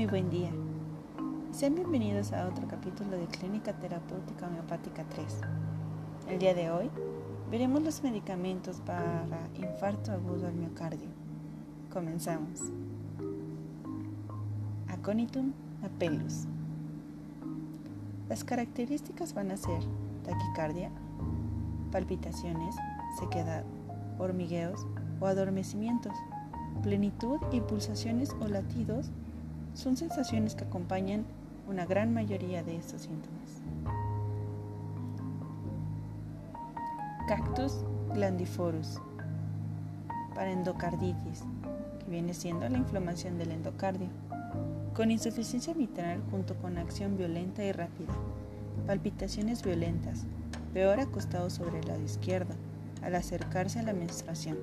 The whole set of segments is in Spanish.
Muy buen día. Sean bienvenidos a otro capítulo de Clínica Terapéutica Homeopática 3. El día de hoy veremos los medicamentos para infarto agudo al miocardio. Comenzamos. Aconitum apellus. Las características van a ser taquicardia, palpitaciones, sequedad, hormigueos o adormecimientos, plenitud y pulsaciones o latidos son sensaciones que acompañan una gran mayoría de estos síntomas. Cactus glandiforus para endocarditis, que viene siendo la inflamación del endocardio, con insuficiencia mitral junto con acción violenta y rápida, palpitaciones violentas, peor acostado sobre el lado izquierdo, al acercarse a la menstruación.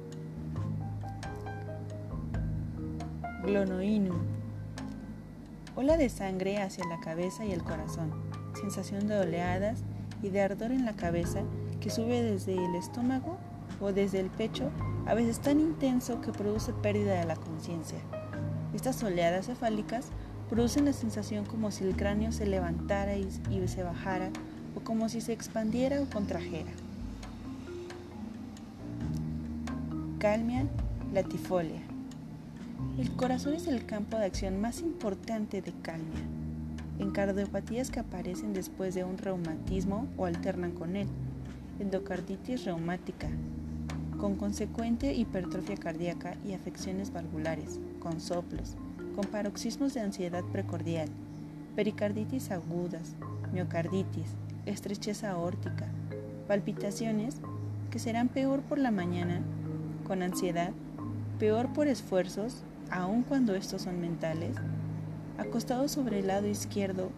Glonoinum Ola de sangre hacia la cabeza y el corazón. Sensación de oleadas y de ardor en la cabeza que sube desde el estómago o desde el pecho, a veces tan intenso que produce pérdida de la conciencia. Estas oleadas cefálicas producen la sensación como si el cráneo se levantara y, se bajara o como si se expandiera o contrajera. Calmia latifolia. El corazón es el campo de acción más importante de calmia. En cardiopatías que aparecen después de un reumatismo o alternan con él. Endocarditis reumática, con consecuente hipertrofia cardíaca y afecciones valvulares, con soplos, con paroxismos de ansiedad precordial, pericarditis agudas, miocarditis, estrechez aórtica, palpitaciones que serán peor por la mañana, con ansiedad, peor por esfuerzos aun cuando estos son mentales, acostado sobre el lado izquierdo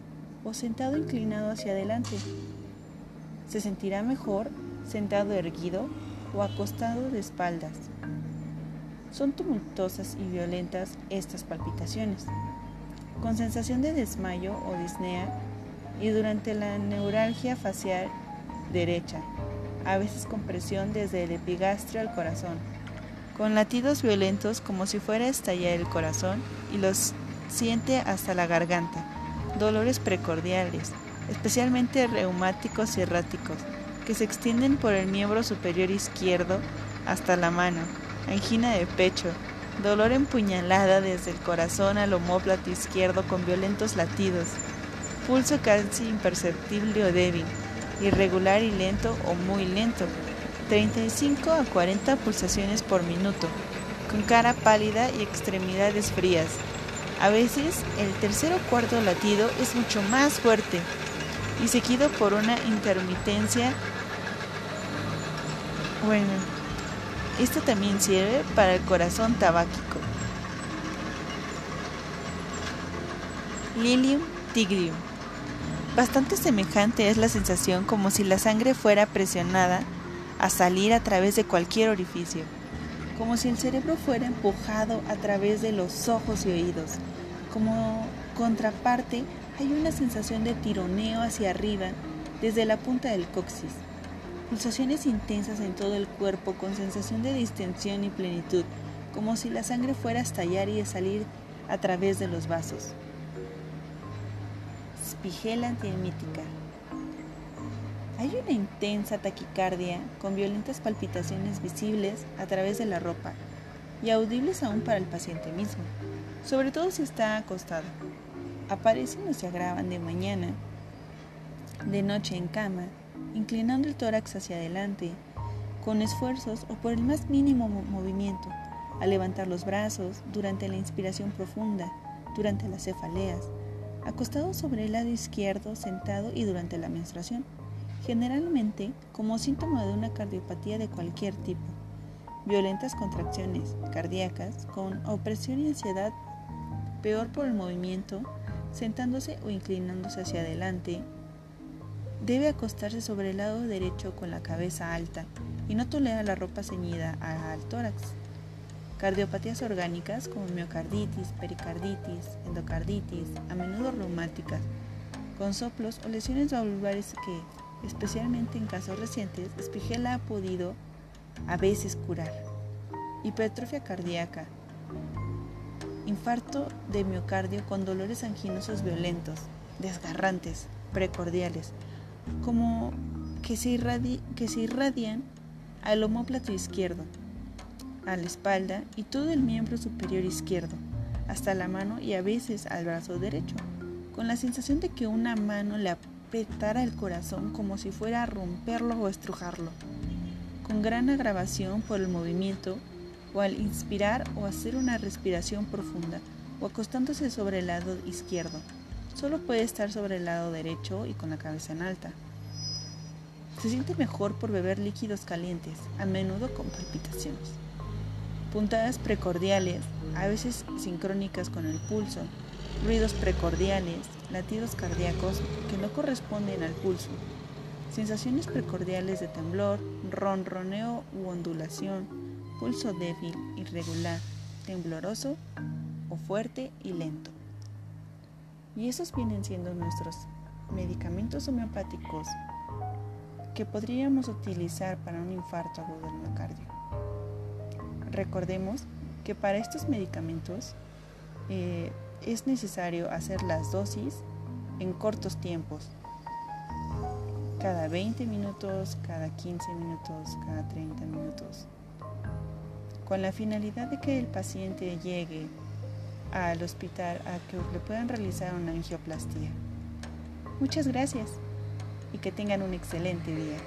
o sentado inclinado hacia adelante. Se sentirá mejor sentado erguido o acostado de espaldas. Son tumultuosas y violentas estas palpitaciones, con sensación de desmayo o disnea y durante la neuralgia facial derecha, a veces con presión desde el epigastrio al corazón con latidos violentos como si fuera a estallar el corazón y los siente hasta la garganta, dolores precordiales, especialmente reumáticos y erráticos, que se extienden por el miembro superior izquierdo hasta la mano, angina de pecho, dolor empuñalada desde el corazón al omóplato izquierdo con violentos latidos, pulso casi imperceptible o débil, irregular y lento o muy lento, 35 a 40 pulsaciones por minuto, con cara pálida y extremidades frías. A veces el tercer o cuarto latido es mucho más fuerte y seguido por una intermitencia. Bueno, esto también sirve para el corazón tabáquico. Lilium tigrium. Bastante semejante es la sensación como si la sangre fuera presionada a salir a través de cualquier orificio, como si el cerebro fuera empujado a través de los ojos y oídos. Como contraparte, hay una sensación de tironeo hacia arriba desde la punta del coxis. Pulsaciones intensas en todo el cuerpo con sensación de distensión y plenitud, como si la sangre fuera a estallar y a salir a través de los vasos. Spigela antiemítica. Hay una intensa taquicardia con violentas palpitaciones visibles a través de la ropa y audibles aún para el paciente mismo, sobre todo si está acostado. Aparecen o se agravan de mañana, de noche en cama, inclinando el tórax hacia adelante, con esfuerzos o por el más mínimo movimiento, al levantar los brazos durante la inspiración profunda, durante las cefaleas, acostado sobre el lado izquierdo, sentado y durante la menstruación generalmente como síntoma de una cardiopatía de cualquier tipo, violentas contracciones cardíacas con opresión y ansiedad, peor por el movimiento, sentándose o inclinándose hacia adelante. Debe acostarse sobre el lado derecho con la cabeza alta y no tolera la ropa ceñida al tórax. Cardiopatías orgánicas como miocarditis, pericarditis, endocarditis, a menudo reumáticas, con soplos o lesiones valvulares que especialmente en casos recientes, Spigela ha podido a veces curar. Hipertrofia cardíaca, infarto de miocardio con dolores anginosos violentos, desgarrantes, precordiales, como que se, irradian al homóplato izquierdo, a la espalda y todo el miembro superior izquierdo, hasta la mano y a veces al brazo derecho, con la sensación de que una mano le apretara el corazón como si fuera a romperlo o estrujarlo, con gran agravación por el movimiento o al inspirar o hacer una respiración profunda o acostándose sobre el lado izquierdo. Solo puede estar sobre el lado derecho y con la cabeza en alta. Se siente mejor por beber líquidos calientes, a menudo con palpitaciones puntadas precordiales, a veces sincrónicas con el pulso, ruidos precordiales, latidos cardíacos que no corresponden al pulso, sensaciones precordiales de temblor, ronroneo u ondulación, pulso débil, irregular, tembloroso o fuerte y lento. Y esos vienen siendo nuestros medicamentos homeopáticos que podríamos utilizar para un infarto agudo del miocardio. Recordemos que para estos medicamentos eh, es necesario hacer las dosis en cortos tiempos, cada 20 minutos, cada 15 minutos, cada 30 minutos, con la finalidad de que el paciente llegue al hospital a que le puedan realizar una angioplastía. Muchas gracias y que tengan un excelente día.